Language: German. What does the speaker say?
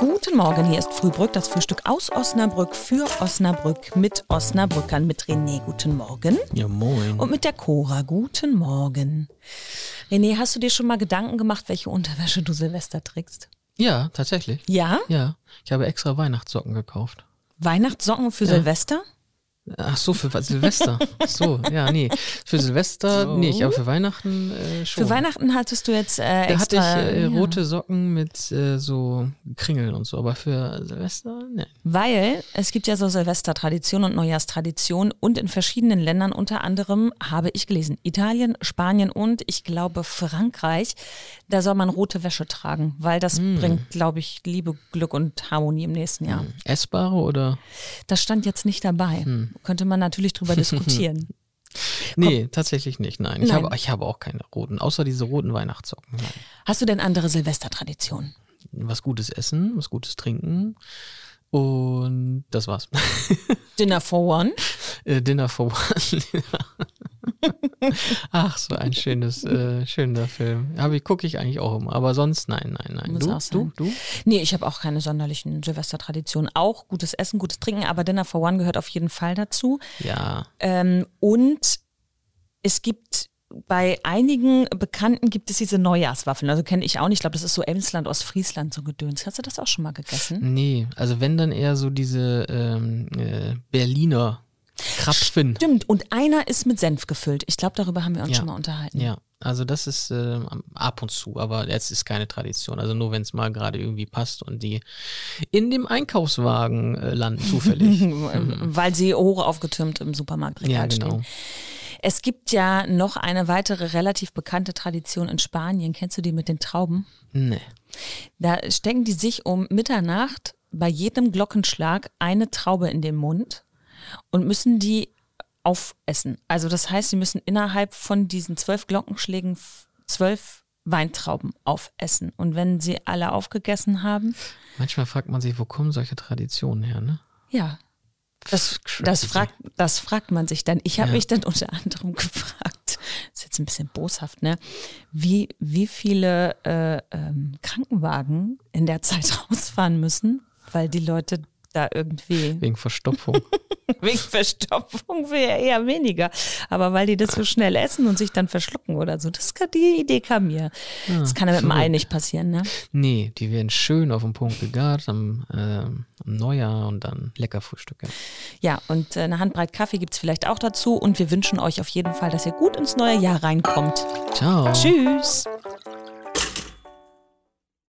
Guten Morgen, hier ist Frühbrück, das Frühstück aus Osnabrück für Osnabrück mit Osnabrückern, mit René. Guten Morgen. Ja, moin. Und mit der Cora. Guten Morgen. René, hast du dir schon mal Gedanken gemacht, welche Unterwäsche du Silvester trägst? Ja, tatsächlich. Ja? Ja, ich habe extra Weihnachtssocken gekauft. Weihnachtssocken für Silvester? Ach so, für Silvester. So, ja, nee. Für Silvester So. nicht, aber für Weihnachten äh, schon. Für Weihnachten hattest du jetzt äh, Da extra... hatte ich äh, ja. rote Socken mit äh, so Kringeln und so, aber für Silvester, ne. Weil es gibt ja so Silvestertraditionen und Neujahrstraditionen und in verschiedenen Ländern, unter anderem habe ich gelesen, Italien, Spanien und ich glaube Frankreich, da soll man rote Wäsche tragen, weil das Hm. bringt, glaube ich, Liebe, Glück und Harmonie im nächsten Jahr. Essbare oder? Das stand jetzt nicht dabei. Hm. Könnte man natürlich drüber diskutieren. Nee, tatsächlich nicht, nein. Ich, Nein. Habe, ich habe auch keine roten, außer diese roten Weihnachtssocken. Nein. Hast du denn andere Silvestertraditionen? Was Gutes essen, was Gutes trinken und das war's. Dinner for One? Äh, Dinner for One. Ach, so ein schönes, äh, schöner Film. Ich, gucke ich eigentlich auch immer. Aber sonst nein, nein, nein. Du, du, du? Nee, ich habe auch keine sonderlichen Silvestertraditionen. Auch gutes Essen, gutes Trinken, aber Dinner for One gehört auf jeden Fall dazu. Ja. Ähm, und es gibt bei einigen Bekannten gibt es diese Neujahrswaffeln. Also kenne ich auch nicht. Ich glaube, das ist so Emsland, Ostfriesland, so Gedöns. Hast du das auch schon mal gegessen? Nee, also wenn dann eher so diese ähm, äh, Berliner Krapfen. Stimmt. Und einer ist mit Senf gefüllt. Ich glaube, darüber haben wir uns Ja. schon mal unterhalten. Ja, also das ist äh, ab und zu, aber jetzt ist keine Tradition. Also nur wenn es mal gerade irgendwie passt und die in dem Einkaufswagen äh, landen zufällig. Weil sie hoch aufgetürmt im Supermarktregal ja, genau. stehen. Es gibt ja noch eine weitere relativ bekannte Tradition in Spanien. Kennst du die mit den Trauben? Nee. Da stecken die sich um Mitternacht bei jedem Glockenschlag eine Traube in den Mund und müssen die aufessen. Also das heißt, sie müssen innerhalb von diesen zwölf Glockenschlägen zwölf Weintrauben aufessen. Und wenn sie alle aufgegessen haben, Manchmal fragt man sich, wo kommen solche Traditionen her, ne? ja, das, das, fragt, das fragt man sich dann. Ich habe Ja. mich dann unter anderem gefragt, ist jetzt ein bisschen boshaft, ne? Wie, wie viele äh, ähm, Krankenwagen in der Zeit rausfahren müssen, weil die Leute da irgendwie Wegen Verstopfung. wegen Verstopfung wäre eher weniger. Aber weil die das so schnell essen und sich dann verschlucken oder so, das kann, die Idee kam mir. das kann ja mit dem Ei nicht passieren, ne? nee, die werden schön auf den Punkt gegart am, ähm, am Neujahr und dann lecker Frühstück. Ja. Ja, und äh, eine Handbreit Kaffee gibt's vielleicht auch dazu. Und wir wünschen euch auf jeden Fall, dass ihr gut ins neue Jahr reinkommt. Ciao. Tschüss.